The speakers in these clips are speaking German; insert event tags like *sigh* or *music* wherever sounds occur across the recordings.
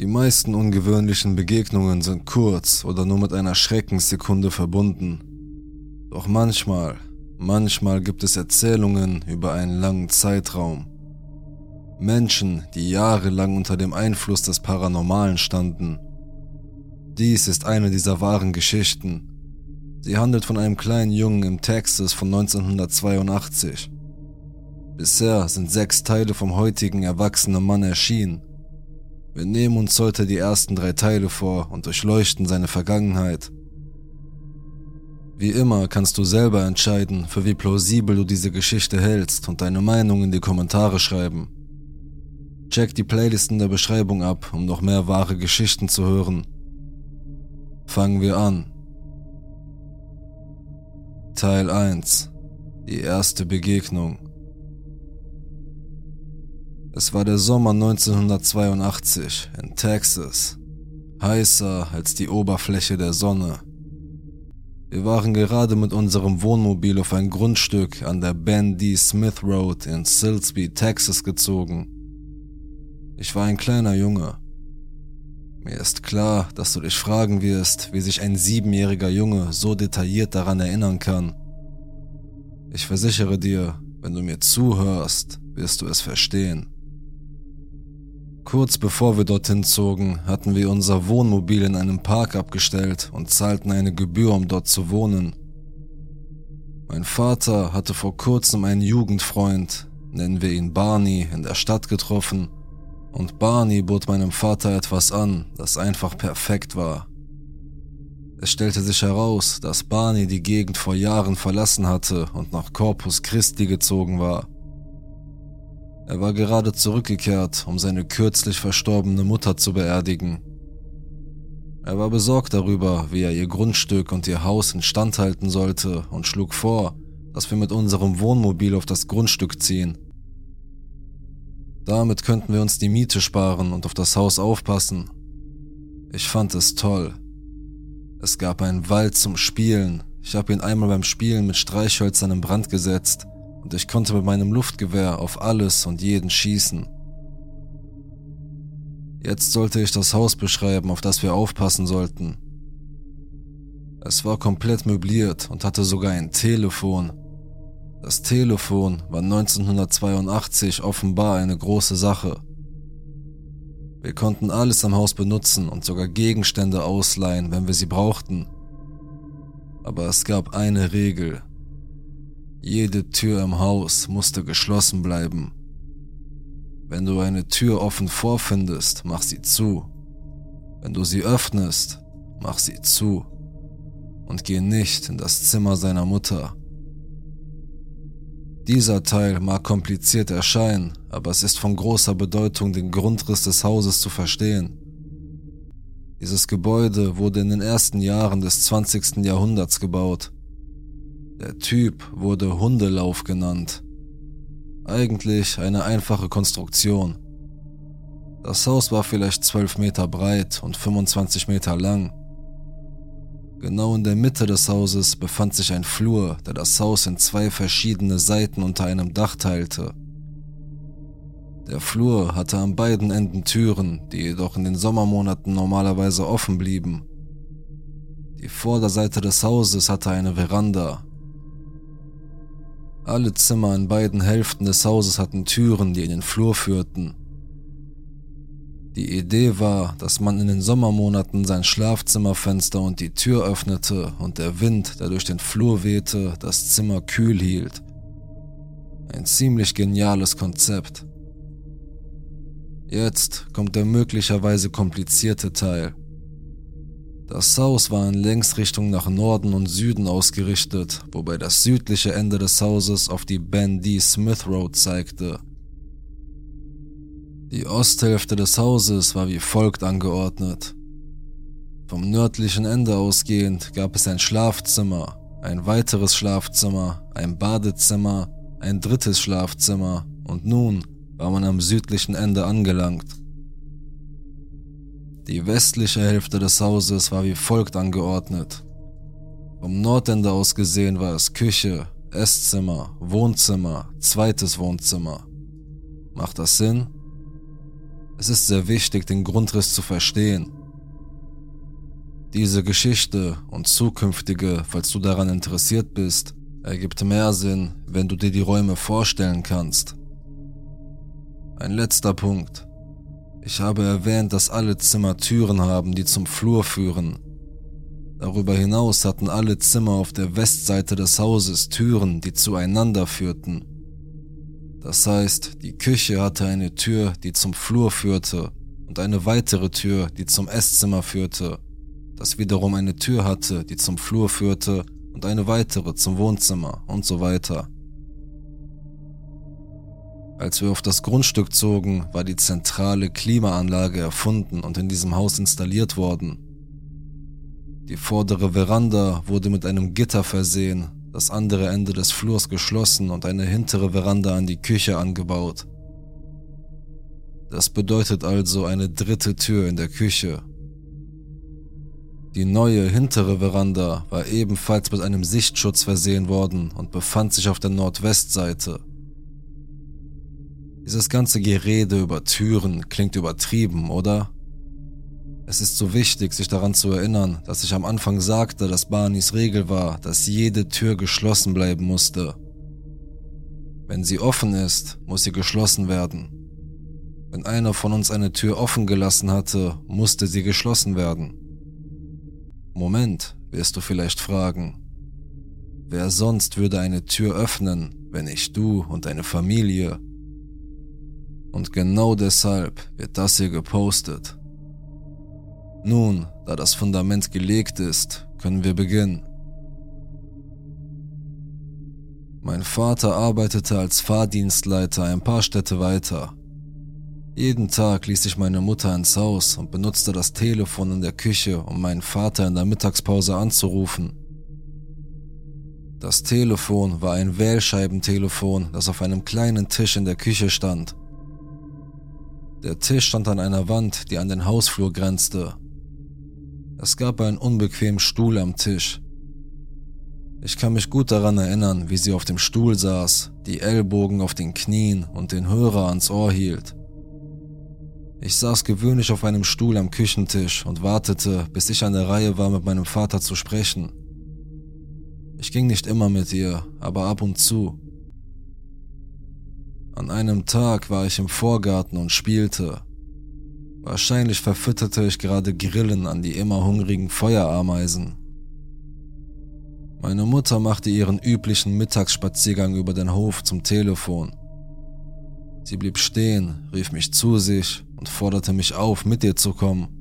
Die meisten ungewöhnlichen Begegnungen sind kurz oder nur mit einer Schreckenssekunde verbunden. Doch manchmal, manchmal gibt es Erzählungen über einen langen Zeitraum. Menschen, die jahrelang unter dem Einfluss des Paranormalen standen. Dies ist eine dieser wahren Geschichten. Sie handelt von einem kleinen Jungen im Texas von 1982. Bisher sind sechs Teile vom heutigen erwachsenen Mann erschienen. Wir nehmen uns heute die ersten drei Teile vor und durchleuchten seine Vergangenheit. Wie immer kannst du selber entscheiden, für wie plausibel du diese Geschichte hältst und deine Meinung in die Kommentare schreiben. Check die Playlist in der Beschreibung ab, um noch mehr wahre Geschichten zu hören. Fangen wir an. Teil 1 Die erste Begegnung Es war der Sommer 1982 in Texas, heißer als die Oberfläche der Sonne. Wir waren gerade mit unserem Wohnmobil auf ein Grundstück an der Ben D. Smith Road in Silsby, Texas gezogen. Ich war ein kleiner Junge. Mir ist klar, dass du dich fragen wirst, wie sich ein siebenjähriger Junge so detailliert daran erinnern kann. Ich versichere dir, wenn du mir zuhörst, wirst du es verstehen. Kurz bevor wir dorthin zogen, hatten wir unser Wohnmobil in einem Park abgestellt und zahlten eine Gebühr, um dort zu wohnen. Mein Vater hatte vor kurzem einen Jugendfreund, nennen wir ihn Barney, in der Stadt getroffen, und Barney bot meinem Vater etwas an, das einfach perfekt war. Es stellte sich heraus, dass Barney die Gegend vor Jahren verlassen hatte und nach Corpus Christi gezogen war. Er war gerade zurückgekehrt, um seine kürzlich verstorbene Mutter zu beerdigen. Er war besorgt darüber, wie er ihr Grundstück und ihr Haus instand halten sollte und schlug vor, dass wir mit unserem Wohnmobil auf das Grundstück ziehen. Damit könnten wir uns die Miete sparen und auf das Haus aufpassen. Ich fand es toll. Es gab einen Wald zum Spielen. Ich habe ihn einmal beim Spielen mit Streichhölzern in Brand gesetzt und ich konnte mit meinem Luftgewehr auf alles und jeden schießen. Jetzt sollte ich das Haus beschreiben, auf das wir aufpassen sollten. Es war komplett möbliert und hatte sogar ein Telefon. Das Telefon war 1982 offenbar eine große Sache. Wir konnten alles am Haus benutzen und sogar Gegenstände ausleihen, wenn wir sie brauchten. Aber es gab eine Regel. Jede Tür im Haus musste geschlossen bleiben. Wenn du eine Tür offen vorfindest, mach sie zu. Wenn du sie öffnest, mach sie zu. Und geh nicht in das Zimmer seiner Mutter. Dieser Teil mag kompliziert erscheinen, aber es ist von großer Bedeutung, den Grundriss des Hauses zu verstehen. Dieses Gebäude wurde in den ersten Jahren des 20. Jahrhunderts gebaut der Typ wurde Hundelauf genannt. Eigentlich eine einfache Konstruktion. Das Haus war vielleicht 12 Meter breit und 25 Meter lang. Genau in der Mitte des Hauses befand sich ein Flur, der das Haus in zwei verschiedene Seiten unter einem Dach teilte. Der Flur hatte an beiden Enden Türen, die jedoch in den Sommermonaten normalerweise offen blieben. Die Vorderseite des Hauses hatte eine Veranda, alle Zimmer in beiden Hälften des Hauses hatten Türen, die in den Flur führten. Die Idee war, dass man in den Sommermonaten sein Schlafzimmerfenster und die Tür öffnete und der Wind, der durch den Flur wehte, das Zimmer kühl hielt. Ein ziemlich geniales Konzept. Jetzt kommt der möglicherweise komplizierte Teil. Das Haus war in Längsrichtung nach Norden und Süden ausgerichtet, wobei das südliche Ende des Hauses auf die Ben D. Smith Road zeigte. Die Osthälfte des Hauses war wie folgt angeordnet. Vom nördlichen Ende ausgehend gab es ein Schlafzimmer, ein weiteres Schlafzimmer, ein Badezimmer, ein drittes Schlafzimmer und nun war man am südlichen Ende angelangt. Die westliche Hälfte des Hauses war wie folgt angeordnet. Vom Nordende aus gesehen war es Küche, Esszimmer, Wohnzimmer, zweites Wohnzimmer. Macht das Sinn? Es ist sehr wichtig, den Grundriss zu verstehen. Diese Geschichte und zukünftige, falls du daran interessiert bist, ergibt mehr Sinn, wenn du dir die Räume vorstellen kannst. Ein letzter Punkt. Ich habe erwähnt, dass alle Zimmer Türen haben, die zum Flur führen. Darüber hinaus hatten alle Zimmer auf der Westseite des Hauses Türen, die zueinander führten. Das heißt, die Küche hatte eine Tür, die zum Flur führte und eine weitere Tür, die zum Esszimmer führte, das wiederum eine Tür hatte, die zum Flur führte und eine weitere zum Wohnzimmer und so weiter. Als wir auf das Grundstück zogen, war die zentrale Klimaanlage erfunden und in diesem Haus installiert worden. Die vordere Veranda wurde mit einem Gitter versehen, das andere Ende des Flurs geschlossen und eine hintere Veranda an die Küche angebaut. Das bedeutet also eine dritte Tür in der Küche. Die neue hintere Veranda war ebenfalls mit einem Sichtschutz versehen worden und befand sich auf der Nordwestseite. Dieses ganze Gerede über Türen klingt übertrieben, oder? Es ist so wichtig, sich daran zu erinnern, dass ich am Anfang sagte, dass Barneys Regel war, dass jede Tür geschlossen bleiben musste. Wenn sie offen ist, muss sie geschlossen werden. Wenn einer von uns eine Tür offen gelassen hatte, musste sie geschlossen werden. Moment, wirst du vielleicht fragen. Wer sonst würde eine Tür öffnen, wenn nicht du und deine Familie? Und genau deshalb wird das hier gepostet. Nun, da das Fundament gelegt ist, können wir beginnen. Mein Vater arbeitete als Fahrdienstleiter ein paar Städte weiter. Jeden Tag ließ ich meine Mutter ins Haus und benutzte das Telefon in der Küche, um meinen Vater in der Mittagspause anzurufen. Das Telefon war ein Wählscheibentelefon, das auf einem kleinen Tisch in der Küche stand. Der Tisch stand an einer Wand, die an den Hausflur grenzte. Es gab einen unbequemen Stuhl am Tisch. Ich kann mich gut daran erinnern, wie sie auf dem Stuhl saß, die Ellbogen auf den Knien und den Hörer ans Ohr hielt. Ich saß gewöhnlich auf einem Stuhl am Küchentisch und wartete, bis ich an der Reihe war, mit meinem Vater zu sprechen. Ich ging nicht immer mit ihr, aber ab und zu. An einem Tag war ich im Vorgarten und spielte. Wahrscheinlich verfütterte ich gerade Grillen an die immer hungrigen Feuerameisen. Meine Mutter machte ihren üblichen Mittagsspaziergang über den Hof zum Telefon. Sie blieb stehen, rief mich zu sich und forderte mich auf, mit ihr zu kommen.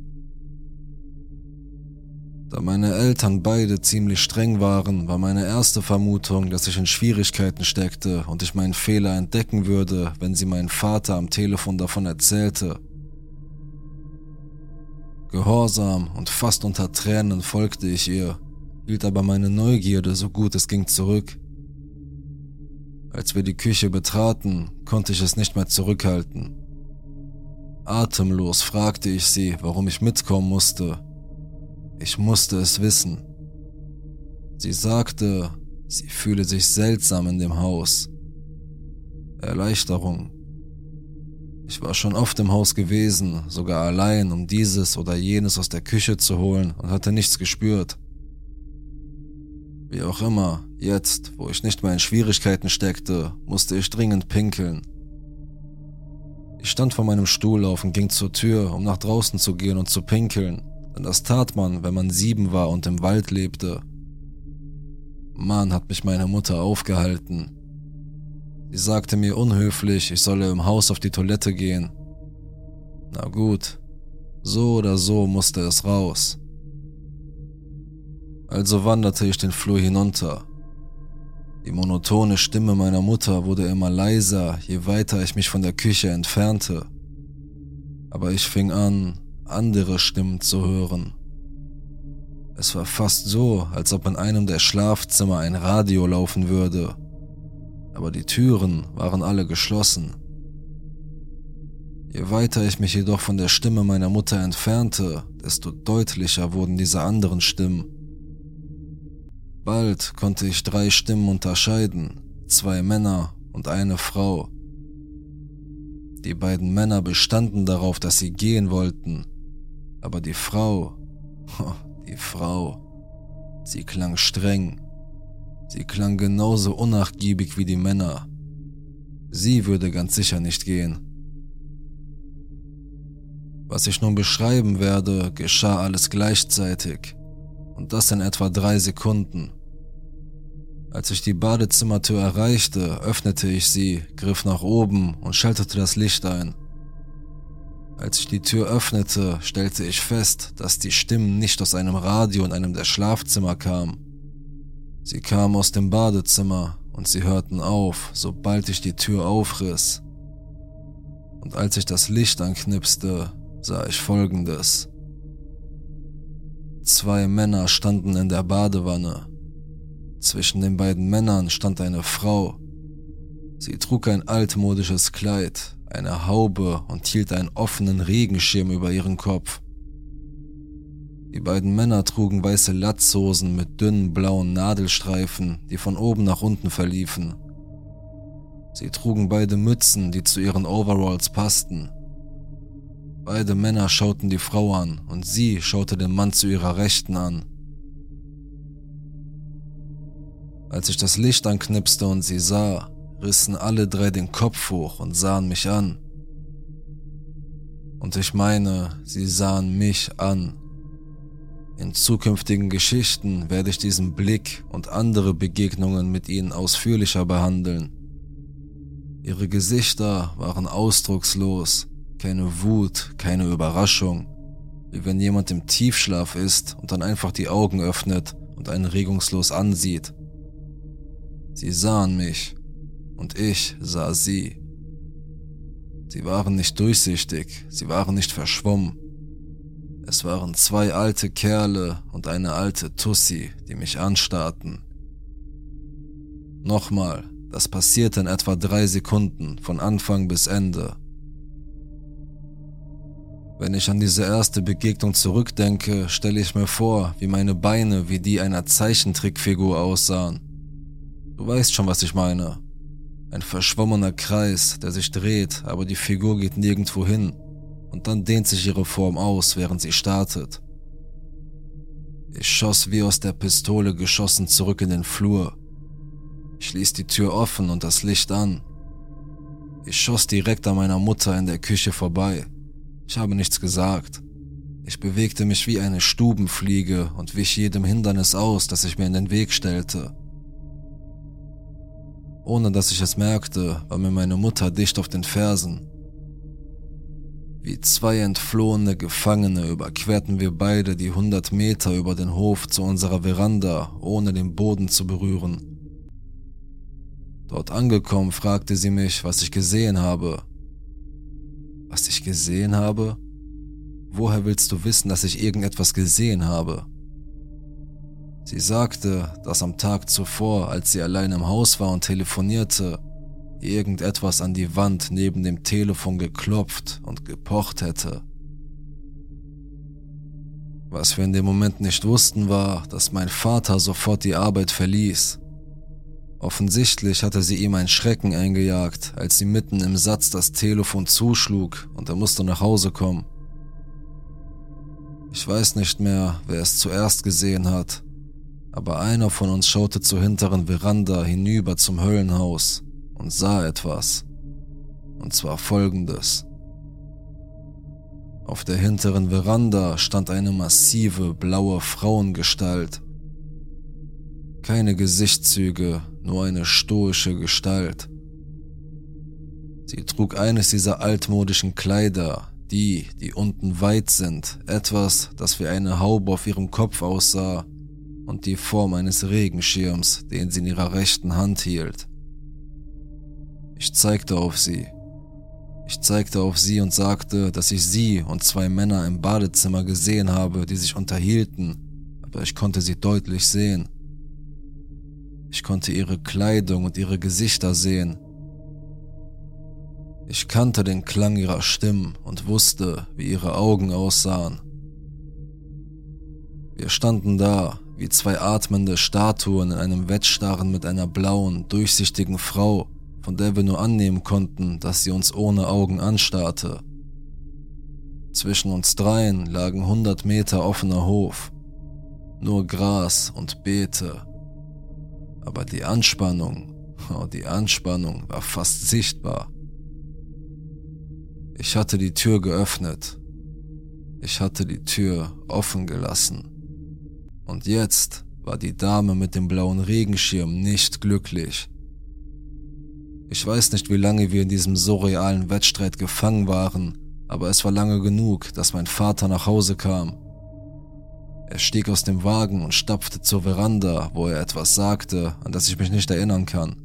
Da meine Eltern beide ziemlich streng waren, war meine erste Vermutung, dass ich in Schwierigkeiten steckte und ich meinen Fehler entdecken würde, wenn sie meinen Vater am Telefon davon erzählte. Gehorsam und fast unter Tränen folgte ich ihr, hielt aber meine Neugierde so gut es ging zurück. Als wir die Küche betraten, konnte ich es nicht mehr zurückhalten. Atemlos fragte ich sie, warum ich mitkommen musste. Ich musste es wissen. Sie sagte, sie fühle sich seltsam in dem Haus. Erleichterung. Ich war schon oft im Haus gewesen, sogar allein, um dieses oder jenes aus der Küche zu holen und hatte nichts gespürt. Wie auch immer, jetzt, wo ich nicht mehr in Schwierigkeiten steckte, musste ich dringend pinkeln. Ich stand vor meinem Stuhl auf und ging zur Tür, um nach draußen zu gehen und zu pinkeln, denn das tat man, wenn man sieben war und im Wald lebte. Mann hat mich meine Mutter aufgehalten. Sie sagte mir unhöflich, ich solle im Haus auf die Toilette gehen. Na gut, so oder so musste es raus. Also wanderte ich den Flur hinunter. Die monotone Stimme meiner Mutter wurde immer leiser, je weiter ich mich von der Küche entfernte. Aber ich fing an, andere Stimmen zu hören. Es war fast so, als ob in einem der Schlafzimmer ein Radio laufen würde aber die Türen waren alle geschlossen. Je weiter ich mich jedoch von der Stimme meiner Mutter entfernte, desto deutlicher wurden diese anderen Stimmen. Bald konnte ich drei Stimmen unterscheiden, zwei Männer und eine Frau. Die beiden Männer bestanden darauf, dass sie gehen wollten. Aber die Frau, *laughs* die Frau, sie klang streng. Sie klang genauso unnachgiebig wie die Männer. Sie würde ganz sicher nicht gehen. Was ich nun beschreiben werde, geschah alles gleichzeitig. Und das in etwa drei Sekunden. Als ich die Badezimmertür erreichte, öffnete ich sie, griff nach oben und schaltete das Licht ein. Als ich die Tür öffnete, stellte ich fest, dass die Stimmen nicht aus einem Radio in einem der Schlafzimmer kamen. Sie kamen aus dem Badezimmer und sie hörten auf, sobald ich die Tür aufriss. Und als ich das Licht anknipste, sah ich Folgendes. Zwei Männer standen in der Badewanne. Zwischen den beiden Männern stand eine Frau. Sie trug ein altmodisches Kleid, eine Haube und hielt einen offenen Regenschirm über ihren Kopf. Die beiden Männer trugen weiße Latzhosen mit dünnen blauen Nadelstreifen, die von oben nach unten verliefen. Sie trugen beide Mützen, die zu ihren Overalls passten. Beide Männer schauten die Frau an und sie schaute den Mann zu ihrer Rechten an. Als ich das Licht anknipste und sie sah, rissen alle drei den Kopf hoch und sahen mich an. Und ich meine, sie sahen mich an. In zukünftigen Geschichten werde ich diesen Blick und andere Begegnungen mit ihnen ausführlicher behandeln. Ihre Gesichter waren ausdruckslos keine Wut, keine Überraschung. Wie wenn jemand im Tiefschlaf ist und dann einfach die Augen öffnet und einen regungslos ansieht. Sie sahen mich und ich sah sie. Sie waren nicht durchsichtig, sie waren nicht verschwommen. Es waren zwei alte Kerle und eine alte Tussi, die mich anstarrten. Nochmal, das passierte in etwa drei Sekunden, von Anfang bis Ende. Wenn ich an diese erste Begegnung zurückdenke, stelle ich mir vor, wie meine Beine wie die einer Zeichentrickfigur aussahen. Du weißt schon, was ich meine. Ein verschwommener Kreis, der sich dreht, aber die Figur geht nirgendwo hin und dann dehnt sich ihre Form aus, während sie startet. Ich schoss wie aus der Pistole geschossen zurück in den Flur. Ich ließ die Tür offen und das Licht an. Ich schoss direkt an meiner Mutter in der Küche vorbei. Ich habe nichts gesagt. Ich bewegte mich wie eine Stubenfliege und wich jedem Hindernis aus, das sich mir in den Weg stellte. Ohne dass ich es merkte, war mir meine Mutter dicht auf den Fersen. Wie zwei entflohene Gefangene überquerten wir beide die hundert Meter über den Hof zu unserer Veranda, ohne den Boden zu berühren. Dort angekommen fragte sie mich, was ich gesehen habe. Was ich gesehen habe? Woher willst du wissen, dass ich irgendetwas gesehen habe? Sie sagte, dass am Tag zuvor, als sie allein im Haus war und telefonierte, irgendetwas an die Wand neben dem Telefon geklopft und gepocht hätte. Was wir in dem Moment nicht wussten war, dass mein Vater sofort die Arbeit verließ Offensichtlich hatte sie ihm einen Schrecken eingejagt, als sie mitten im Satz das Telefon zuschlug und er musste nach Hause kommen. Ich weiß nicht mehr, wer es zuerst gesehen hat, aber einer von uns schaute zur hinteren Veranda hinüber zum Höllenhaus und sah etwas. Und zwar folgendes. Auf der hinteren Veranda stand eine massive blaue Frauengestalt. Keine Gesichtszüge, nur eine stoische Gestalt. Sie trug eines dieser altmodischen Kleider, die, die unten weit sind, etwas, das wie eine Haube auf ihrem Kopf aussah und die Form eines Regenschirms, den sie in ihrer rechten Hand hielt. Ich zeigte auf sie. Ich zeigte auf sie und sagte, dass ich sie und zwei Männer im Badezimmer gesehen habe, die sich unterhielten, aber ich konnte sie deutlich sehen. Ich konnte ihre Kleidung und ihre Gesichter sehen. Ich kannte den Klang ihrer Stimmen und wusste, wie ihre Augen aussahen. Wir standen da, wie zwei atmende Statuen in einem Wettstarren mit einer blauen, durchsichtigen Frau, von der wir nur annehmen konnten, dass sie uns ohne Augen anstarrte. Zwischen uns dreien lagen hundert Meter offener Hof, nur Gras und Beete. Aber die Anspannung, *laughs* oh, die Anspannung war fast sichtbar. Ich hatte die Tür geöffnet. Ich hatte die Tür offen gelassen. Und jetzt war die Dame mit dem blauen Regenschirm nicht glücklich. Ich weiß nicht, wie lange wir in diesem surrealen Wettstreit gefangen waren, aber es war lange genug, dass mein Vater nach Hause kam. Er stieg aus dem Wagen und stapfte zur Veranda, wo er etwas sagte, an das ich mich nicht erinnern kann.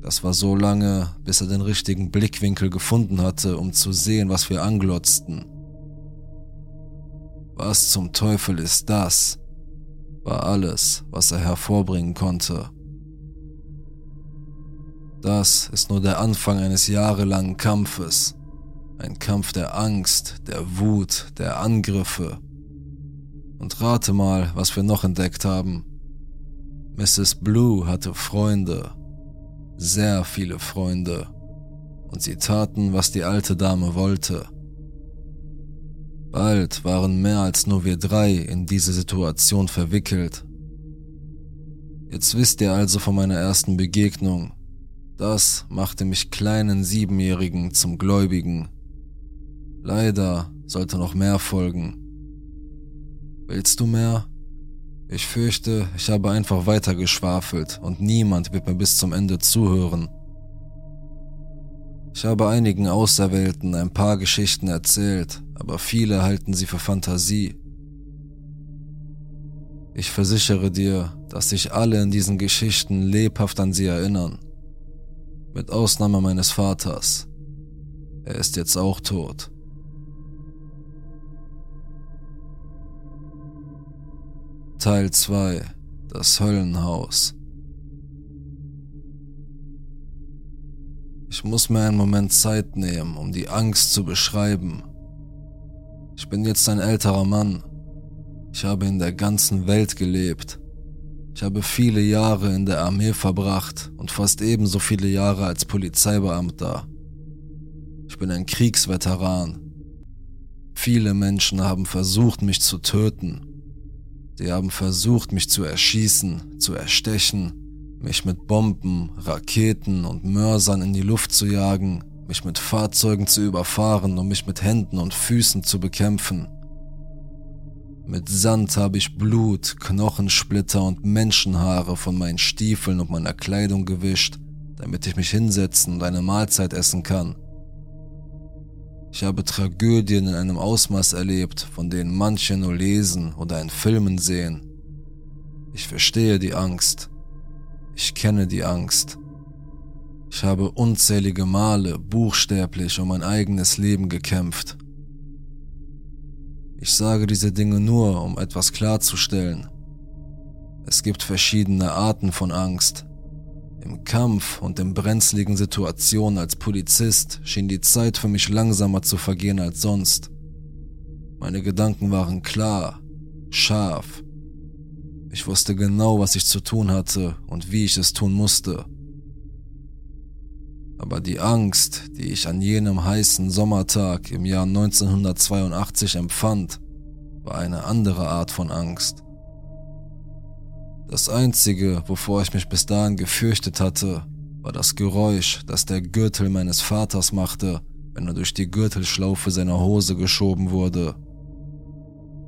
Das war so lange, bis er den richtigen Blickwinkel gefunden hatte, um zu sehen, was wir anglotzten. Was zum Teufel ist das? war alles, was er hervorbringen konnte. Das ist nur der Anfang eines jahrelangen Kampfes. Ein Kampf der Angst, der Wut, der Angriffe. Und rate mal, was wir noch entdeckt haben. Mrs. Blue hatte Freunde, sehr viele Freunde, und sie taten, was die alte Dame wollte. Bald waren mehr als nur wir drei in diese Situation verwickelt. Jetzt wisst ihr also von meiner ersten Begegnung. Das machte mich kleinen Siebenjährigen zum Gläubigen. Leider sollte noch mehr folgen. Willst du mehr? Ich fürchte, ich habe einfach weiter geschwafelt und niemand wird mir bis zum Ende zuhören. Ich habe einigen Auserwählten ein paar Geschichten erzählt, aber viele halten sie für Fantasie. Ich versichere dir, dass sich alle in diesen Geschichten lebhaft an sie erinnern. Mit Ausnahme meines Vaters. Er ist jetzt auch tot. Teil 2 Das Höllenhaus Ich muss mir einen Moment Zeit nehmen, um die Angst zu beschreiben. Ich bin jetzt ein älterer Mann. Ich habe in der ganzen Welt gelebt. Ich habe viele Jahre in der Armee verbracht und fast ebenso viele Jahre als Polizeibeamter. Ich bin ein Kriegsveteran. Viele Menschen haben versucht, mich zu töten. Sie haben versucht, mich zu erschießen, zu erstechen, mich mit Bomben, Raketen und Mörsern in die Luft zu jagen, mich mit Fahrzeugen zu überfahren und mich mit Händen und Füßen zu bekämpfen. Mit Sand habe ich Blut, Knochensplitter und Menschenhaare von meinen Stiefeln und meiner Kleidung gewischt, damit ich mich hinsetzen und eine Mahlzeit essen kann. Ich habe Tragödien in einem Ausmaß erlebt, von denen manche nur lesen oder in Filmen sehen. Ich verstehe die Angst. Ich kenne die Angst. Ich habe unzählige Male buchstäblich um mein eigenes Leben gekämpft. Ich sage diese Dinge nur, um etwas klarzustellen. Es gibt verschiedene Arten von Angst, im Kampf und in brenzligen Situationen als Polizist schien die Zeit für mich langsamer zu vergehen als sonst. Meine Gedanken waren klar, scharf. Ich wusste genau, was ich zu tun hatte und wie ich es tun musste. Aber die Angst, die ich an jenem heißen Sommertag im Jahr 1982 empfand, war eine andere Art von Angst. Das Einzige, wovor ich mich bis dahin gefürchtet hatte, war das Geräusch, das der Gürtel meines Vaters machte, wenn er durch die Gürtelschlaufe seiner Hose geschoben wurde.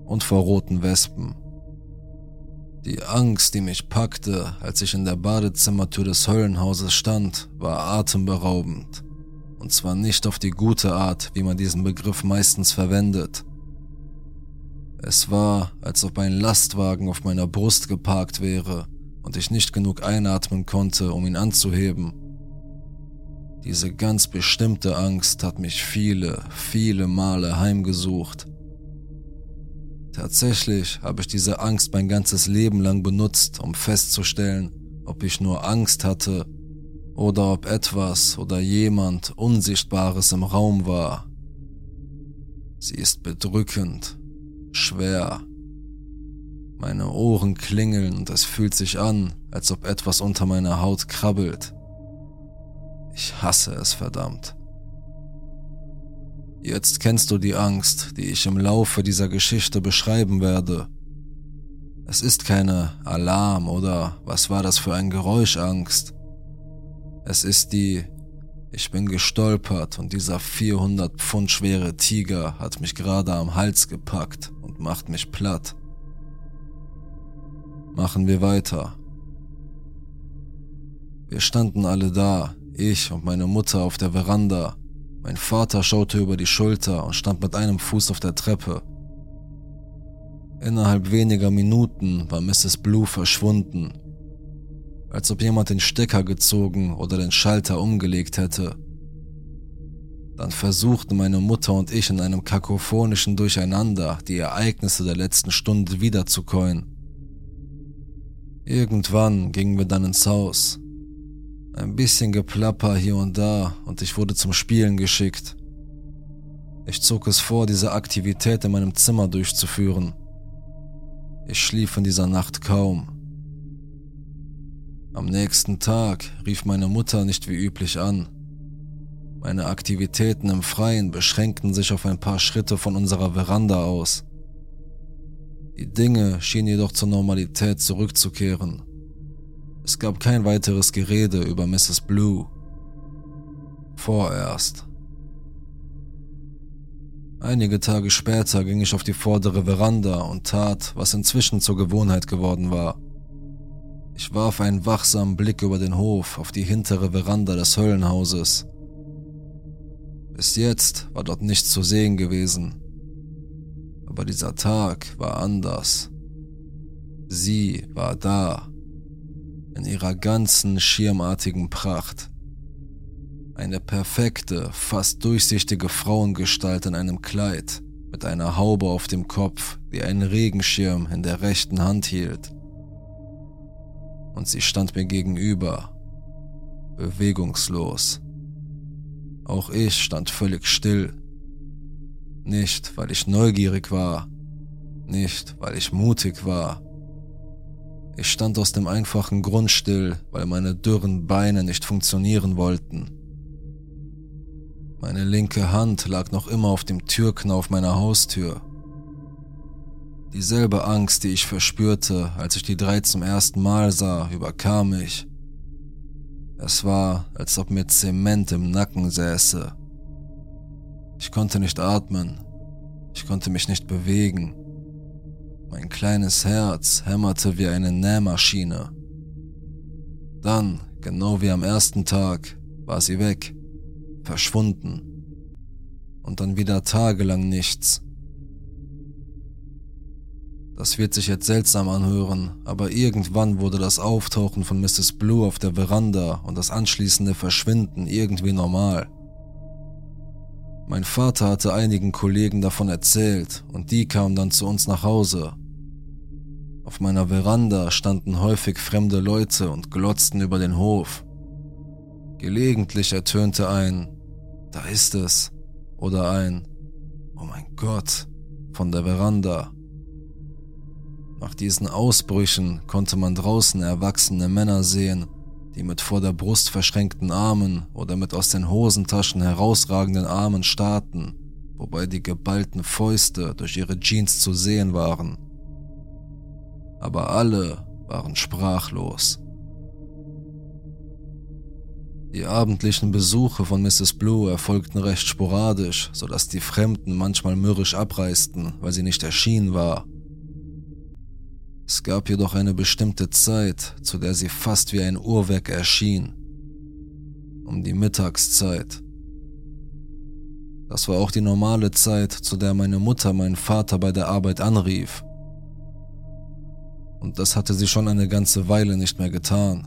Und vor roten Wespen. Die Angst, die mich packte, als ich in der Badezimmertür des Höllenhauses stand, war atemberaubend. Und zwar nicht auf die gute Art, wie man diesen Begriff meistens verwendet. Es war, als ob ein Lastwagen auf meiner Brust geparkt wäre und ich nicht genug einatmen konnte, um ihn anzuheben. Diese ganz bestimmte Angst hat mich viele, viele Male heimgesucht. Tatsächlich habe ich diese Angst mein ganzes Leben lang benutzt, um festzustellen, ob ich nur Angst hatte oder ob etwas oder jemand Unsichtbares im Raum war. Sie ist bedrückend schwer. Meine Ohren klingeln und es fühlt sich an, als ob etwas unter meiner Haut krabbelt. Ich hasse es verdammt. Jetzt kennst du die Angst, die ich im Laufe dieser Geschichte beschreiben werde. Es ist keine Alarm oder was war das für ein Geräusch Angst. Es ist die, ich bin gestolpert und dieser 400 Pfund schwere Tiger hat mich gerade am Hals gepackt und macht mich platt. Machen wir weiter. Wir standen alle da, ich und meine Mutter auf der Veranda. Mein Vater schaute über die Schulter und stand mit einem Fuß auf der Treppe. Innerhalb weniger Minuten war Mrs. Blue verschwunden, als ob jemand den Stecker gezogen oder den Schalter umgelegt hätte. Dann versuchten meine Mutter und ich in einem kakophonischen Durcheinander die Ereignisse der letzten Stunde wiederzukäuen. Irgendwann gingen wir dann ins Haus. Ein bisschen Geplapper hier und da und ich wurde zum Spielen geschickt. Ich zog es vor, diese Aktivität in meinem Zimmer durchzuführen. Ich schlief in dieser Nacht kaum. Am nächsten Tag rief meine Mutter nicht wie üblich an. Meine Aktivitäten im Freien beschränkten sich auf ein paar Schritte von unserer Veranda aus. Die Dinge schienen jedoch zur Normalität zurückzukehren. Es gab kein weiteres Gerede über Mrs. Blue. Vorerst. Einige Tage später ging ich auf die vordere Veranda und tat, was inzwischen zur Gewohnheit geworden war. Ich warf einen wachsamen Blick über den Hof auf die hintere Veranda des Höllenhauses. Bis jetzt war dort nichts zu sehen gewesen, aber dieser Tag war anders. Sie war da, in ihrer ganzen schirmartigen Pracht. Eine perfekte, fast durchsichtige Frauengestalt in einem Kleid, mit einer Haube auf dem Kopf, die einen Regenschirm in der rechten Hand hielt. Und sie stand mir gegenüber, bewegungslos. Auch ich stand völlig still, nicht, weil ich neugierig war, nicht, weil ich mutig war. Ich stand aus dem einfachen Grund still, weil meine dürren Beine nicht funktionieren wollten. Meine linke Hand lag noch immer auf dem Türknauf meiner Haustür. Dieselbe Angst, die ich verspürte, als ich die drei zum ersten Mal sah, überkam mich. Es war, als ob mir Zement im Nacken säße. Ich konnte nicht atmen. Ich konnte mich nicht bewegen. Mein kleines Herz hämmerte wie eine Nähmaschine. Dann, genau wie am ersten Tag, war sie weg, verschwunden. Und dann wieder tagelang nichts. Das wird sich jetzt seltsam anhören, aber irgendwann wurde das Auftauchen von Mrs. Blue auf der Veranda und das anschließende Verschwinden irgendwie normal. Mein Vater hatte einigen Kollegen davon erzählt und die kamen dann zu uns nach Hause. Auf meiner Veranda standen häufig fremde Leute und glotzten über den Hof. Gelegentlich ertönte ein Da ist es oder ein Oh mein Gott von der Veranda. Nach diesen Ausbrüchen konnte man draußen erwachsene Männer sehen, die mit vor der Brust verschränkten Armen oder mit aus den Hosentaschen herausragenden Armen starrten, wobei die geballten Fäuste durch ihre Jeans zu sehen waren. Aber alle waren sprachlos. Die abendlichen Besuche von Mrs. Blue erfolgten recht sporadisch, so dass die Fremden manchmal mürrisch abreisten, weil sie nicht erschienen war es gab jedoch eine bestimmte Zeit, zu der sie fast wie ein Uhrwerk erschien. Um die Mittagszeit. Das war auch die normale Zeit, zu der meine Mutter meinen Vater bei der Arbeit anrief. Und das hatte sie schon eine ganze Weile nicht mehr getan.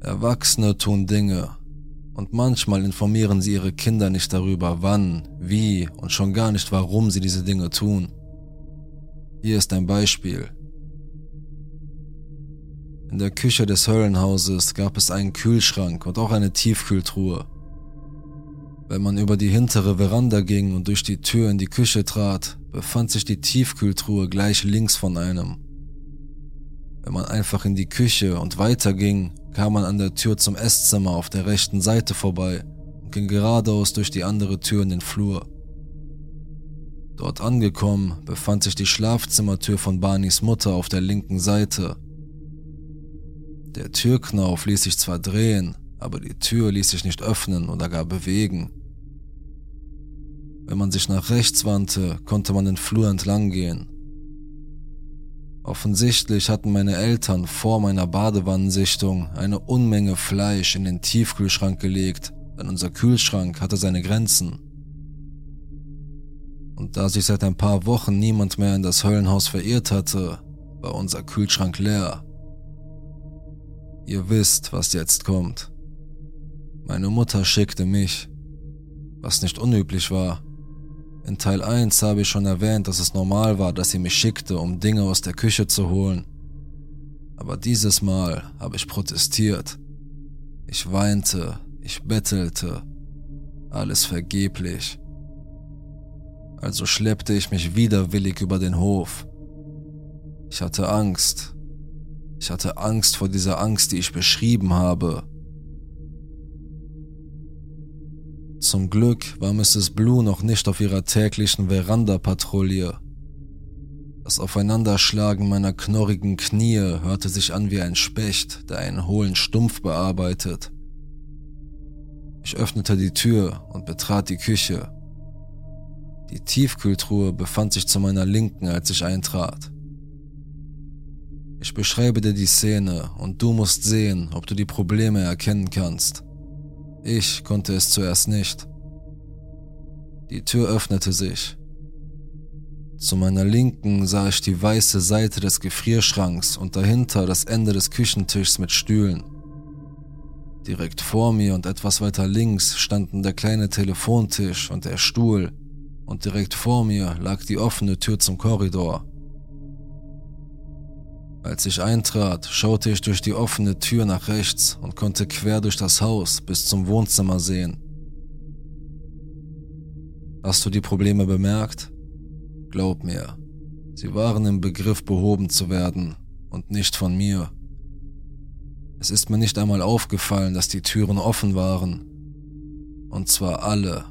Erwachsene tun Dinge, und manchmal informieren sie ihre Kinder nicht darüber, wann, wie und schon gar nicht warum sie diese Dinge tun. Hier ist ein Beispiel. In der Küche des Höllenhauses gab es einen Kühlschrank und auch eine Tiefkühltruhe. Wenn man über die hintere Veranda ging und durch die Tür in die Küche trat, befand sich die Tiefkühltruhe gleich links von einem. Wenn man einfach in die Küche und weiterging, kam man an der Tür zum Esszimmer auf der rechten Seite vorbei und ging geradeaus durch die andere Tür in den Flur. Dort angekommen befand sich die Schlafzimmertür von Barneys Mutter auf der linken Seite. Der Türknauf ließ sich zwar drehen, aber die Tür ließ sich nicht öffnen oder gar bewegen. Wenn man sich nach rechts wandte, konnte man den Flur entlang gehen. Offensichtlich hatten meine Eltern vor meiner Badewannensichtung eine Unmenge Fleisch in den Tiefkühlschrank gelegt, denn unser Kühlschrank hatte seine Grenzen. Und da sich seit ein paar Wochen niemand mehr in das Höllenhaus verirrt hatte, war unser Kühlschrank leer. Ihr wisst, was jetzt kommt. Meine Mutter schickte mich, was nicht unüblich war. In Teil 1 habe ich schon erwähnt, dass es normal war, dass sie mich schickte, um Dinge aus der Küche zu holen. Aber dieses Mal habe ich protestiert. Ich weinte, ich bettelte, alles vergeblich also schleppte ich mich widerwillig über den Hof. Ich hatte Angst. Ich hatte Angst vor dieser Angst, die ich beschrieben habe. Zum Glück war Mrs. Blue noch nicht auf ihrer täglichen Veranda-Patrouille. Das Aufeinanderschlagen meiner knorrigen Knie hörte sich an wie ein Specht, der einen hohlen Stumpf bearbeitet. Ich öffnete die Tür und betrat die Küche. Die Tiefkühltruhe befand sich zu meiner Linken, als ich eintrat. Ich beschreibe dir die Szene und du musst sehen, ob du die Probleme erkennen kannst. Ich konnte es zuerst nicht. Die Tür öffnete sich. Zu meiner Linken sah ich die weiße Seite des Gefrierschranks und dahinter das Ende des Küchentischs mit Stühlen. Direkt vor mir und etwas weiter links standen der kleine Telefontisch und der Stuhl, und direkt vor mir lag die offene Tür zum Korridor. Als ich eintrat, schaute ich durch die offene Tür nach rechts und konnte quer durch das Haus bis zum Wohnzimmer sehen. Hast du die Probleme bemerkt? Glaub mir, sie waren im Begriff behoben zu werden und nicht von mir. Es ist mir nicht einmal aufgefallen, dass die Türen offen waren. Und zwar alle.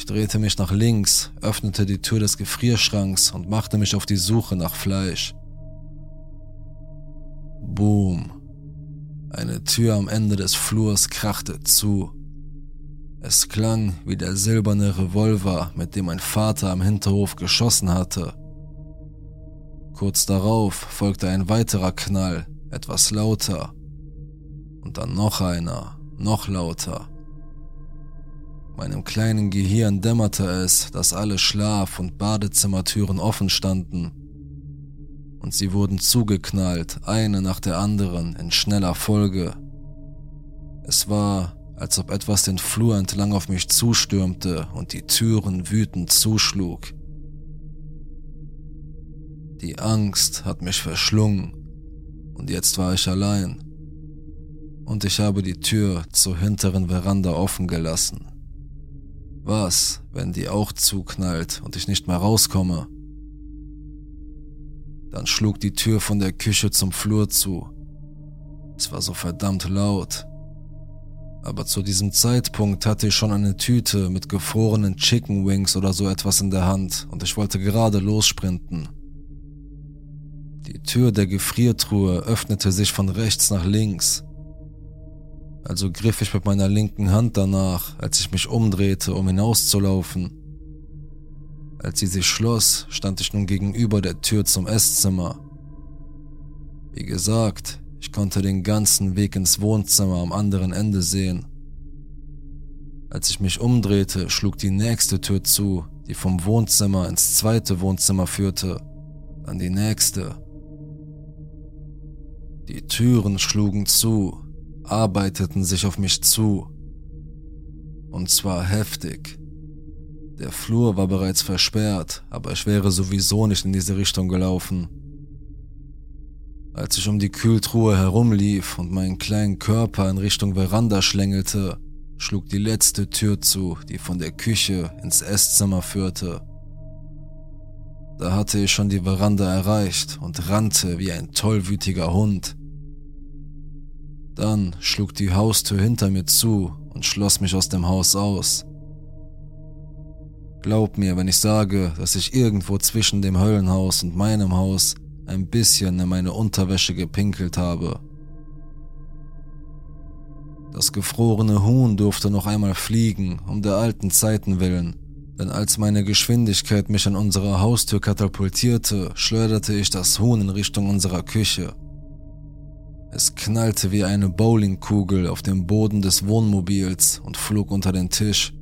Ich drehte mich nach links, öffnete die Tür des Gefrierschranks und machte mich auf die Suche nach Fleisch. Boom. Eine Tür am Ende des Flurs krachte zu. Es klang wie der silberne Revolver, mit dem mein Vater am Hinterhof geschossen hatte. Kurz darauf folgte ein weiterer Knall, etwas lauter. Und dann noch einer, noch lauter. Meinem kleinen Gehirn dämmerte es, dass alle Schlaf- und Badezimmertüren offen standen. Und sie wurden zugeknallt, eine nach der anderen, in schneller Folge. Es war, als ob etwas den Flur entlang auf mich zustürmte und die Türen wütend zuschlug. Die Angst hat mich verschlungen und jetzt war ich allein. Und ich habe die Tür zur hinteren Veranda offen gelassen. Was, wenn die auch zuknallt und ich nicht mehr rauskomme? Dann schlug die Tür von der Küche zum Flur zu. Es war so verdammt laut. Aber zu diesem Zeitpunkt hatte ich schon eine Tüte mit gefrorenen Chicken Wings oder so etwas in der Hand und ich wollte gerade lossprinten. Die Tür der Gefriertruhe öffnete sich von rechts nach links also griff ich mit meiner linken Hand danach, als ich mich umdrehte, um hinauszulaufen. Als sie sich schloss, stand ich nun gegenüber der Tür zum Esszimmer. Wie gesagt, ich konnte den ganzen Weg ins Wohnzimmer am anderen Ende sehen. Als ich mich umdrehte, schlug die nächste Tür zu, die vom Wohnzimmer ins zweite Wohnzimmer führte, dann die nächste. Die Türen schlugen zu, arbeiteten sich auf mich zu. Und zwar heftig. Der Flur war bereits versperrt, aber ich wäre sowieso nicht in diese Richtung gelaufen. Als ich um die Kühltruhe herumlief und meinen kleinen Körper in Richtung Veranda schlängelte, schlug die letzte Tür zu, die von der Küche ins Esszimmer führte. Da hatte ich schon die Veranda erreicht und rannte wie ein tollwütiger Hund. Dann schlug die Haustür hinter mir zu und schloss mich aus dem Haus aus. Glaub mir, wenn ich sage, dass ich irgendwo zwischen dem Höllenhaus und meinem Haus ein bisschen in meine Unterwäsche gepinkelt habe. Das gefrorene Huhn durfte noch einmal fliegen, um der alten Zeiten willen, denn als meine Geschwindigkeit mich an unsere Haustür katapultierte, schleuderte ich das Huhn in Richtung unserer Küche. Es knallte wie eine Bowlingkugel auf dem Boden des Wohnmobils und flog unter den Tisch.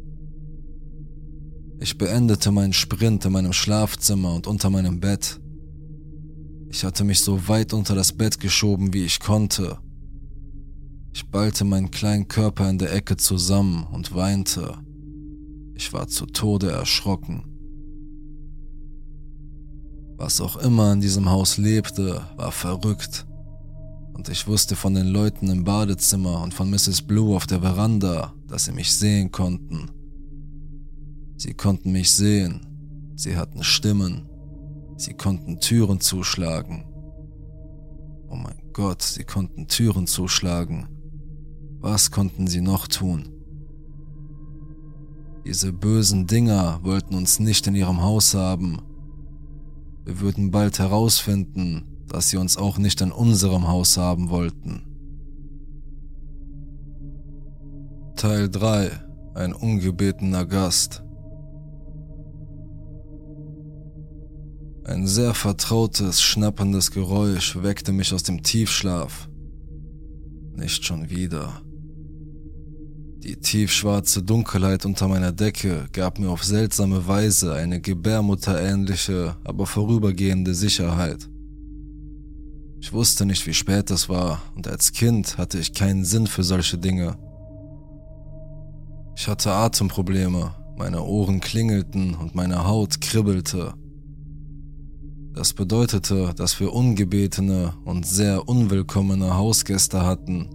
Ich beendete meinen Sprint in meinem Schlafzimmer und unter meinem Bett. Ich hatte mich so weit unter das Bett geschoben, wie ich konnte, ich ballte meinen kleinen Körper in der Ecke zusammen und weinte. Ich war zu Tode erschrocken. Was auch immer in diesem Haus lebte, war verrückt. Und ich wusste von den Leuten im Badezimmer und von Mrs. Blue auf der Veranda, dass sie mich sehen konnten. Sie konnten mich sehen. Sie hatten Stimmen. Sie konnten Türen zuschlagen. Oh mein Gott, sie konnten Türen zuschlagen. Was konnten sie noch tun? Diese bösen Dinger wollten uns nicht in ihrem Haus haben. Wir würden bald herausfinden, dass sie uns auch nicht in unserem Haus haben wollten. Teil 3 Ein ungebetener Gast Ein sehr vertrautes, schnappendes Geräusch weckte mich aus dem Tiefschlaf. Nicht schon wieder. Die tiefschwarze Dunkelheit unter meiner Decke gab mir auf seltsame Weise eine gebärmutterähnliche, aber vorübergehende Sicherheit. Ich wusste nicht, wie spät es war, und als Kind hatte ich keinen Sinn für solche Dinge. Ich hatte Atemprobleme, meine Ohren klingelten und meine Haut kribbelte. Das bedeutete, dass wir ungebetene und sehr unwillkommene Hausgäste hatten,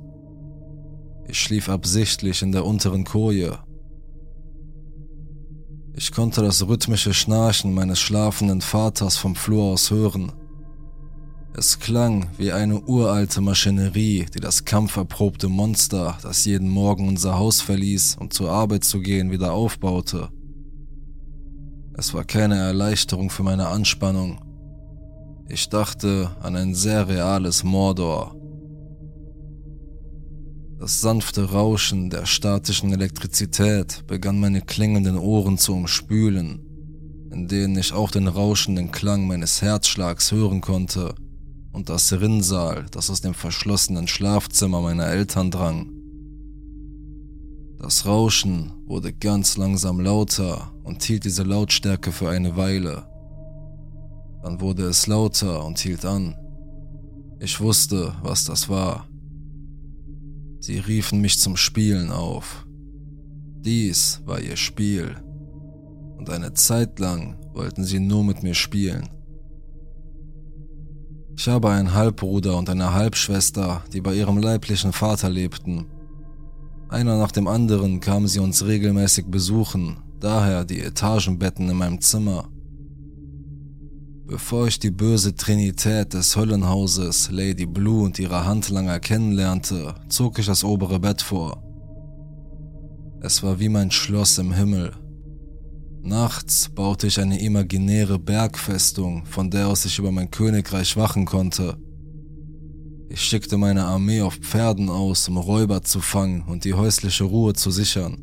ich schlief absichtlich in der unteren Koje. Ich konnte das rhythmische Schnarchen meines schlafenden Vaters vom Flur aus hören. Es klang wie eine uralte Maschinerie, die das kampferprobte Monster, das jeden Morgen unser Haus verließ, um zur Arbeit zu gehen, wieder aufbaute. Es war keine Erleichterung für meine Anspannung. Ich dachte an ein sehr reales Mordor, das sanfte Rauschen der statischen Elektrizität begann meine klingenden Ohren zu umspülen, in denen ich auch den rauschenden Klang meines Herzschlags hören konnte und das Rinnsal, das aus dem verschlossenen Schlafzimmer meiner Eltern drang. Das Rauschen wurde ganz langsam lauter und hielt diese Lautstärke für eine Weile. Dann wurde es lauter und hielt an. Ich wusste, was das war. Sie riefen mich zum Spielen auf. Dies war ihr Spiel. Und eine Zeit lang wollten sie nur mit mir spielen. Ich habe einen Halbbruder und eine Halbschwester, die bei ihrem leiblichen Vater lebten. Einer nach dem anderen kamen sie uns regelmäßig besuchen, daher die Etagenbetten in meinem Zimmer. Bevor ich die böse Trinität des Höllenhauses Lady Blue und ihre Handlanger kennenlernte, zog ich das obere Bett vor. Es war wie mein Schloss im Himmel. Nachts baute ich eine imaginäre Bergfestung, von der aus ich über mein Königreich wachen konnte. Ich schickte meine Armee auf Pferden aus, um Räuber zu fangen und die häusliche Ruhe zu sichern.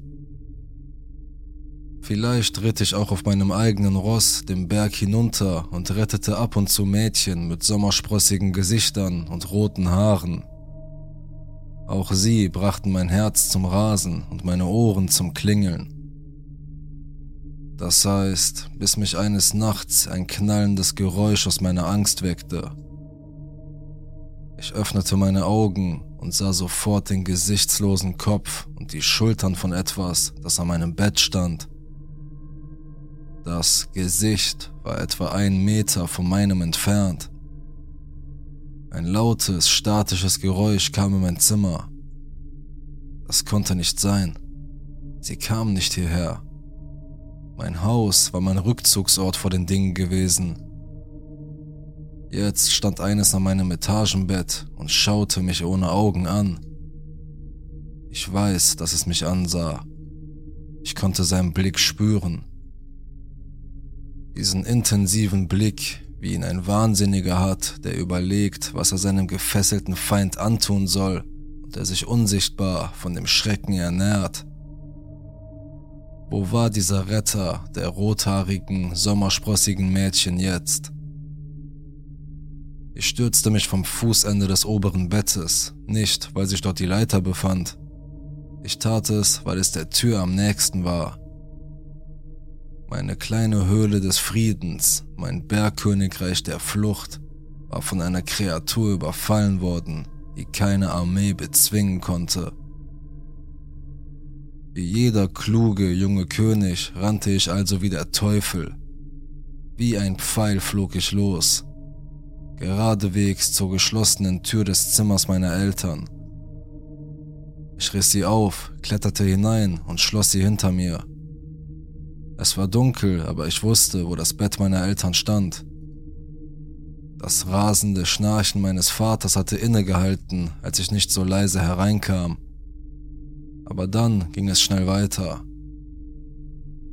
Vielleicht ritt ich auch auf meinem eigenen Ross den Berg hinunter und rettete ab und zu Mädchen mit sommersprossigen Gesichtern und roten Haaren. Auch sie brachten mein Herz zum Rasen und meine Ohren zum Klingeln. Das heißt, bis mich eines Nachts ein knallendes Geräusch aus meiner Angst weckte. Ich öffnete meine Augen und sah sofort den gesichtslosen Kopf und die Schultern von etwas, das an meinem Bett stand. Das Gesicht war etwa einen Meter von meinem entfernt. Ein lautes, statisches Geräusch kam in mein Zimmer. Das konnte nicht sein. Sie kam nicht hierher. Mein Haus war mein Rückzugsort vor den Dingen gewesen, Jetzt stand eines an meinem Etagenbett und schaute mich ohne Augen an. Ich weiß, dass es mich ansah. Ich konnte seinen Blick spüren. Diesen intensiven Blick, wie ihn ein Wahnsinniger hat, der überlegt, was er seinem gefesselten Feind antun soll und der sich unsichtbar von dem Schrecken ernährt. Wo war dieser Retter der rothaarigen, sommersprossigen Mädchen jetzt? Ich stürzte mich vom Fußende des oberen Bettes, nicht weil sich dort die Leiter befand. Ich tat es, weil es der Tür am nächsten war. Meine kleine Höhle des Friedens, mein Bergkönigreich der Flucht, war von einer Kreatur überfallen worden, die keine Armee bezwingen konnte. Wie jeder kluge junge König rannte ich also wie der Teufel. Wie ein Pfeil flog ich los, geradewegs zur geschlossenen Tür des Zimmers meiner Eltern. Ich riss sie auf, kletterte hinein und schloss sie hinter mir. Es war dunkel, aber ich wusste, wo das Bett meiner Eltern stand. Das rasende Schnarchen meines Vaters hatte innegehalten, als ich nicht so leise hereinkam aber dann ging es schnell weiter.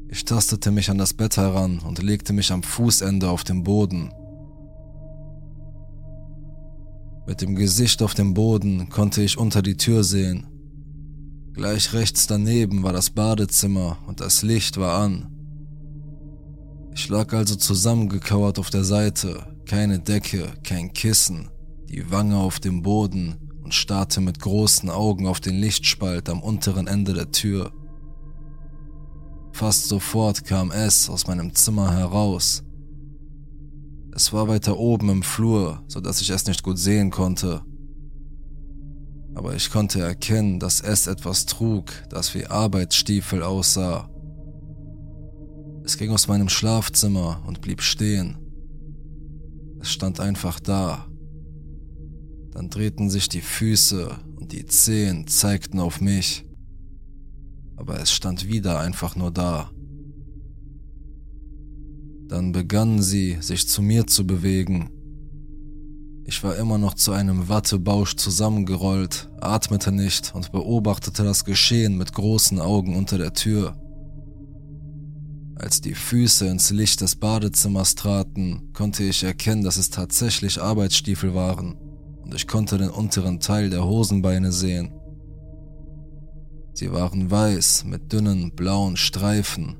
Ich tastete mich an das Bett heran und legte mich am Fußende auf den Boden. Mit dem Gesicht auf dem Boden konnte ich unter die Tür sehen. Gleich rechts daneben war das Badezimmer und das Licht war an. Ich lag also zusammengekauert auf der Seite, keine Decke, kein Kissen, die Wange auf dem Boden und starrte mit großen Augen auf den Lichtspalt am unteren Ende der Tür. Fast sofort kam es aus meinem Zimmer heraus. Es war weiter oben im Flur, so dass ich es nicht gut sehen konnte. Aber ich konnte erkennen, dass es etwas trug, das wie Arbeitsstiefel aussah. Es ging aus meinem Schlafzimmer und blieb stehen. Es stand einfach da, dann drehten sich die Füße und die Zehen zeigten auf mich. Aber es stand wieder einfach nur da. Dann begannen sie, sich zu mir zu bewegen. Ich war immer noch zu einem Wattebausch zusammengerollt, atmete nicht und beobachtete das Geschehen mit großen Augen unter der Tür. Als die Füße ins Licht des Badezimmers traten, konnte ich erkennen, dass es tatsächlich Arbeitsstiefel waren und ich konnte den unteren Teil der Hosenbeine sehen. Sie waren weiß mit dünnen blauen Streifen.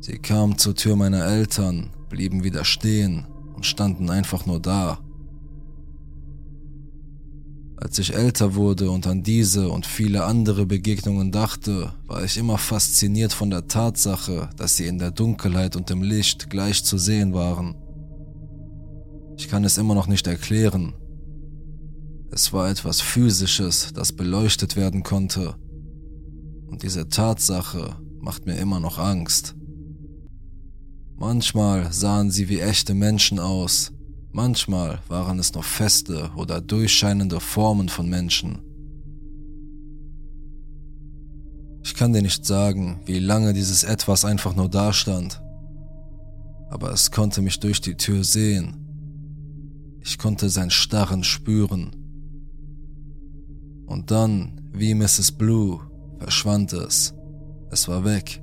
Sie kamen zur Tür meiner Eltern, blieben wieder stehen und standen einfach nur da. Als ich älter wurde und an diese und viele andere Begegnungen dachte, war ich immer fasziniert von der Tatsache, dass sie in der Dunkelheit und im Licht gleich zu sehen waren. Ich kann es immer noch nicht erklären. Es war etwas Physisches, das beleuchtet werden konnte. Und diese Tatsache macht mir immer noch Angst. Manchmal sahen sie wie echte Menschen aus, manchmal waren es noch feste oder durchscheinende Formen von Menschen. Ich kann dir nicht sagen, wie lange dieses etwas einfach nur dastand, aber es konnte mich durch die Tür sehen ich konnte sein Starren spüren. Und dann, wie Mrs. Blue, verschwand es. Es war weg.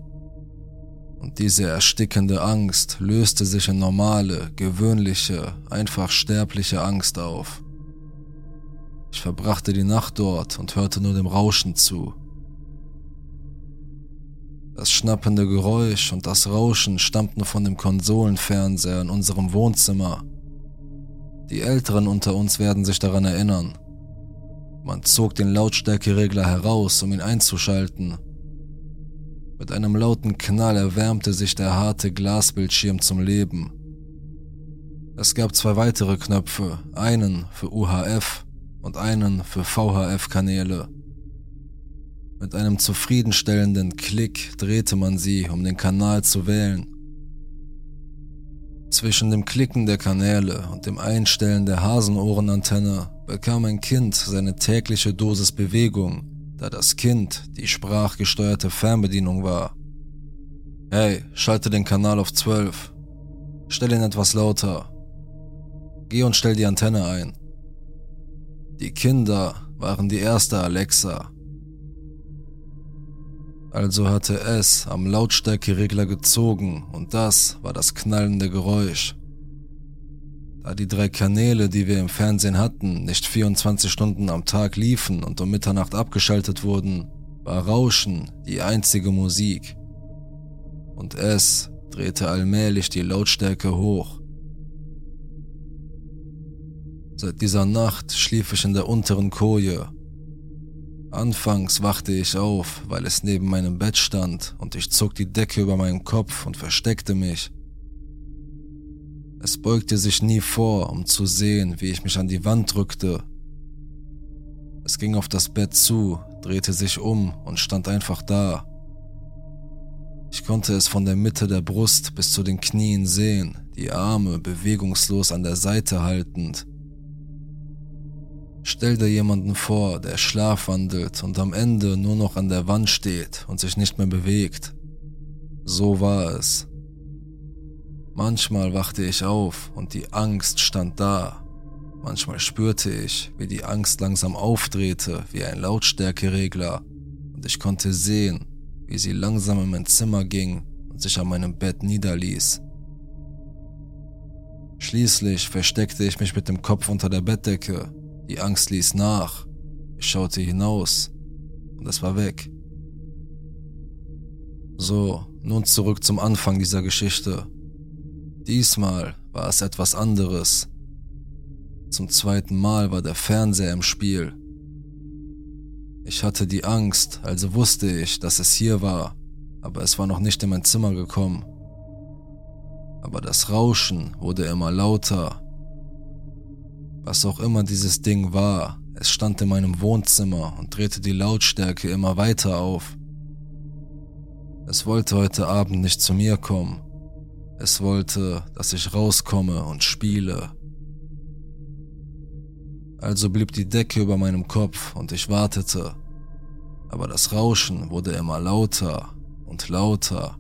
Und diese erstickende Angst löste sich in normale, gewöhnliche, einfach sterbliche Angst auf. Ich verbrachte die Nacht dort und hörte nur dem Rauschen zu. Das schnappende Geräusch und das Rauschen stammten von dem Konsolenfernseher in unserem Wohnzimmer die Älteren unter uns werden sich daran erinnern. Man zog den Lautstärkeregler heraus, um ihn einzuschalten. Mit einem lauten Knall erwärmte sich der harte Glasbildschirm zum Leben. Es gab zwei weitere Knöpfe, einen für UHF und einen für VHF-Kanäle. Mit einem zufriedenstellenden Klick drehte man sie, um den Kanal zu wählen. Zwischen dem Klicken der Kanäle und dem Einstellen der Hasenohrenantenne bekam ein Kind seine tägliche Dosis Bewegung, da das Kind die sprachgesteuerte Fernbedienung war. Hey, schalte den Kanal auf 12. Stell ihn etwas lauter. Geh und stell die Antenne ein. Die Kinder waren die erste Alexa. Also hatte es am Lautstärkeregler gezogen und das war das knallende Geräusch. Da die drei Kanäle, die wir im Fernsehen hatten, nicht 24 Stunden am Tag liefen und um Mitternacht abgeschaltet wurden, war Rauschen die einzige Musik. Und es drehte allmählich die Lautstärke hoch. Seit dieser Nacht schlief ich in der unteren Koje. Anfangs wachte ich auf, weil es neben meinem Bett stand und ich zog die Decke über meinen Kopf und versteckte mich. Es beugte sich nie vor, um zu sehen, wie ich mich an die Wand drückte. Es ging auf das Bett zu, drehte sich um und stand einfach da. Ich konnte es von der Mitte der Brust bis zu den Knien sehen, die Arme bewegungslos an der Seite haltend. Stell dir jemanden vor, der schlafwandelt und am Ende nur noch an der Wand steht und sich nicht mehr bewegt. So war es. Manchmal wachte ich auf und die Angst stand da. Manchmal spürte ich, wie die Angst langsam aufdrehte wie ein Lautstärkeregler und ich konnte sehen, wie sie langsam in mein Zimmer ging und sich an meinem Bett niederließ. Schließlich versteckte ich mich mit dem Kopf unter der Bettdecke die Angst ließ nach. Ich schaute hinaus und es war weg. So, nun zurück zum Anfang dieser Geschichte. Diesmal war es etwas anderes. Zum zweiten Mal war der Fernseher im Spiel. Ich hatte die Angst, also wusste ich, dass es hier war, aber es war noch nicht in mein Zimmer gekommen. Aber das Rauschen wurde immer lauter was auch immer dieses Ding war, es stand in meinem Wohnzimmer und drehte die Lautstärke immer weiter auf. Es wollte heute Abend nicht zu mir kommen. Es wollte, dass ich rauskomme und spiele. Also blieb die Decke über meinem Kopf und ich wartete. Aber das Rauschen wurde immer lauter und lauter.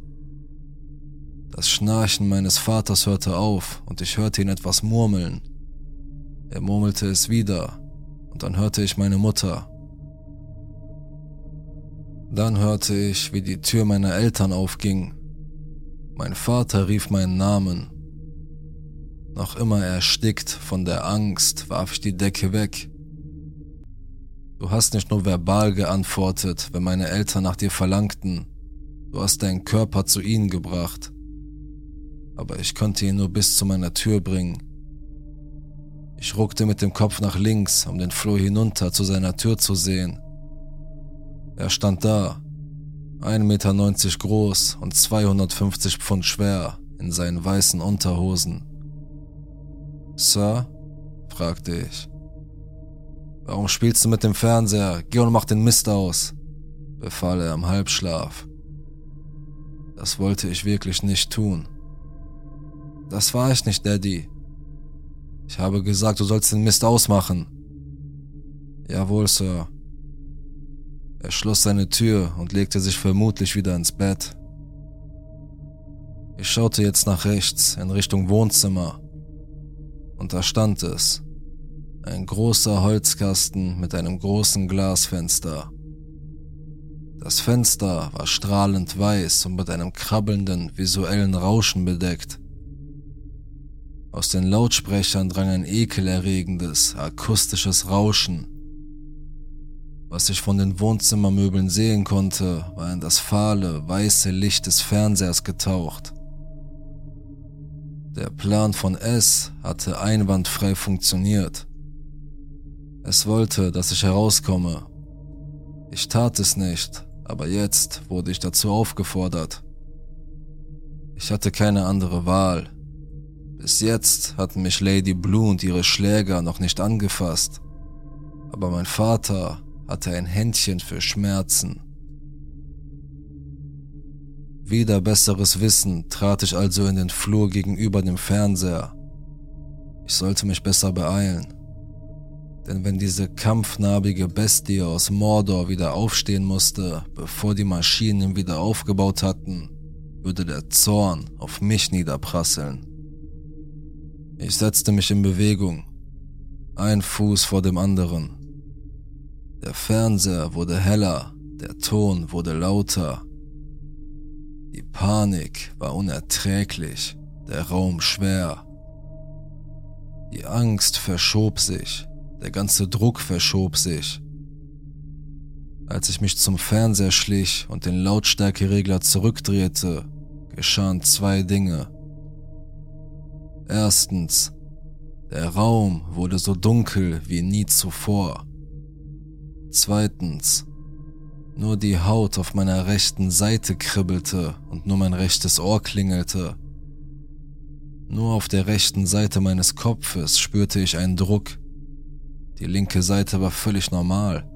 Das Schnarchen meines Vaters hörte auf und ich hörte ihn etwas murmeln. Er murmelte es wieder, und dann hörte ich meine Mutter. Dann hörte ich, wie die Tür meiner Eltern aufging. Mein Vater rief meinen Namen. Noch immer erstickt von der Angst warf ich die Decke weg. Du hast nicht nur verbal geantwortet, wenn meine Eltern nach dir verlangten, du hast deinen Körper zu ihnen gebracht. Aber ich konnte ihn nur bis zu meiner Tür bringen. Ich ruckte mit dem Kopf nach links, um den Flur hinunter zu seiner Tür zu sehen. Er stand da, 1,90 Meter groß und 250 Pfund schwer in seinen weißen Unterhosen. Sir? fragte ich. Warum spielst du mit dem Fernseher? Geh und mach den Mist aus, befahl er im Halbschlaf. Das wollte ich wirklich nicht tun. Das war ich nicht, Daddy, ich habe gesagt, du sollst den Mist ausmachen. Jawohl, Sir. Er schloss seine Tür und legte sich vermutlich wieder ins Bett. Ich schaute jetzt nach rechts in Richtung Wohnzimmer. Und da stand es. Ein großer Holzkasten mit einem großen Glasfenster. Das Fenster war strahlend weiß und mit einem krabbelnden visuellen Rauschen bedeckt. Aus den Lautsprechern drang ein ekelerregendes, akustisches Rauschen. Was ich von den Wohnzimmermöbeln sehen konnte, war in das fahle, weiße Licht des Fernsehers getaucht. Der Plan von S hatte einwandfrei funktioniert. Es wollte, dass ich herauskomme. Ich tat es nicht, aber jetzt wurde ich dazu aufgefordert. Ich hatte keine andere Wahl. Bis jetzt hatten mich Lady Blue und ihre Schläger noch nicht angefasst, aber mein Vater hatte ein Händchen für Schmerzen. Wieder besseres Wissen trat ich also in den Flur gegenüber dem Fernseher. Ich sollte mich besser beeilen. Denn wenn diese kampfnarbige Bestie aus Mordor wieder aufstehen musste, bevor die Maschinen ihn wieder aufgebaut hatten, würde der Zorn auf mich niederprasseln. Ich setzte mich in Bewegung, ein Fuß vor dem anderen. Der Fernseher wurde heller, der Ton wurde lauter. Die Panik war unerträglich, der Raum schwer. Die Angst verschob sich, der ganze Druck verschob sich. Als ich mich zum Fernseher schlich und den Lautstärkeregler zurückdrehte, geschahen zwei Dinge. Erstens, der Raum wurde so dunkel wie nie zuvor. Zweitens, nur die Haut auf meiner rechten Seite kribbelte und nur mein rechtes Ohr klingelte. Nur auf der rechten Seite meines Kopfes spürte ich einen Druck. Die linke Seite war völlig normal.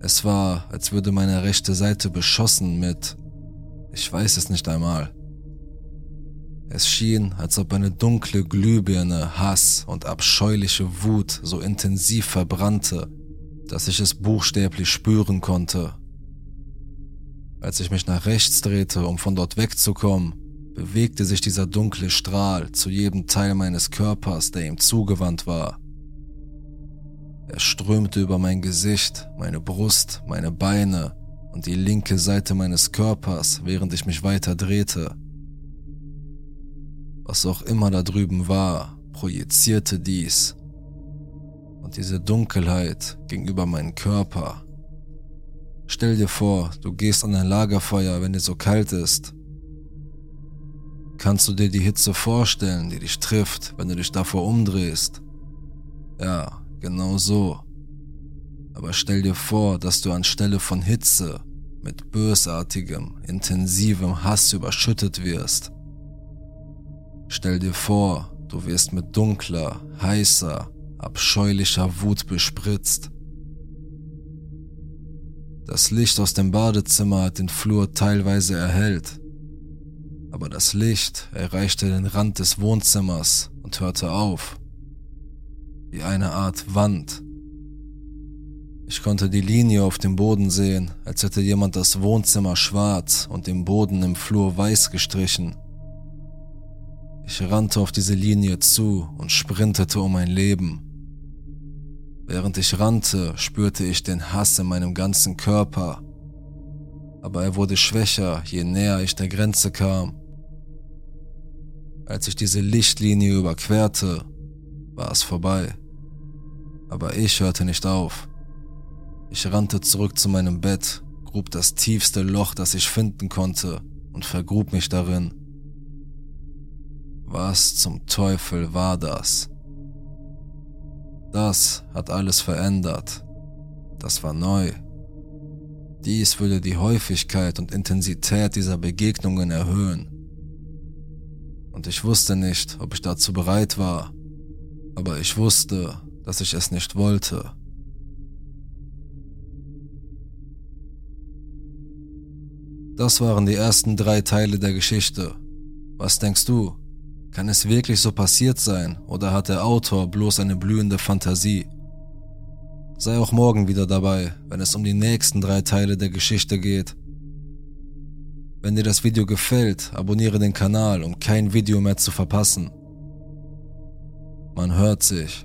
Es war, als würde meine rechte Seite beschossen mit, ich weiß es nicht einmal. Es schien, als ob eine dunkle Glühbirne Hass und abscheuliche Wut so intensiv verbrannte, dass ich es buchstäblich spüren konnte. Als ich mich nach rechts drehte, um von dort wegzukommen, bewegte sich dieser dunkle Strahl zu jedem Teil meines Körpers, der ihm zugewandt war. Er strömte über mein Gesicht, meine Brust, meine Beine und die linke Seite meines Körpers, während ich mich weiter drehte. Was auch immer da drüben war, projizierte dies. Und diese Dunkelheit ging über meinen Körper. Stell dir vor, du gehst an ein Lagerfeuer, wenn es so kalt ist. Kannst du dir die Hitze vorstellen, die dich trifft, wenn du dich davor umdrehst? Ja, Genau so. Aber stell dir vor, dass du anstelle von Hitze mit bösartigem, intensivem Hass überschüttet wirst. Stell dir vor, du wirst mit dunkler, heißer, abscheulicher Wut bespritzt. Das Licht aus dem Badezimmer hat den Flur teilweise erhellt, aber das Licht erreichte den Rand des Wohnzimmers und hörte auf wie eine Art Wand. Ich konnte die Linie auf dem Boden sehen, als hätte jemand das Wohnzimmer schwarz und den Boden im Flur weiß gestrichen. Ich rannte auf diese Linie zu und sprintete um mein Leben. Während ich rannte, spürte ich den Hass in meinem ganzen Körper, aber er wurde schwächer, je näher ich der Grenze kam. Als ich diese Lichtlinie überquerte, war es vorbei aber ich hörte nicht auf. Ich rannte zurück zu meinem Bett, grub das tiefste Loch, das ich finden konnte, und vergrub mich darin. Was zum Teufel war das? Das hat alles verändert. Das war neu. Dies würde die Häufigkeit und Intensität dieser Begegnungen erhöhen. Und ich wusste nicht, ob ich dazu bereit war, aber ich wusste, dass ich es nicht wollte. Das waren die ersten drei Teile der Geschichte. Was denkst du? Kann es wirklich so passiert sein oder hat der Autor bloß eine blühende Fantasie? Sei auch morgen wieder dabei, wenn es um die nächsten drei Teile der Geschichte geht. Wenn dir das Video gefällt, abonniere den Kanal, um kein Video mehr zu verpassen. Man hört sich.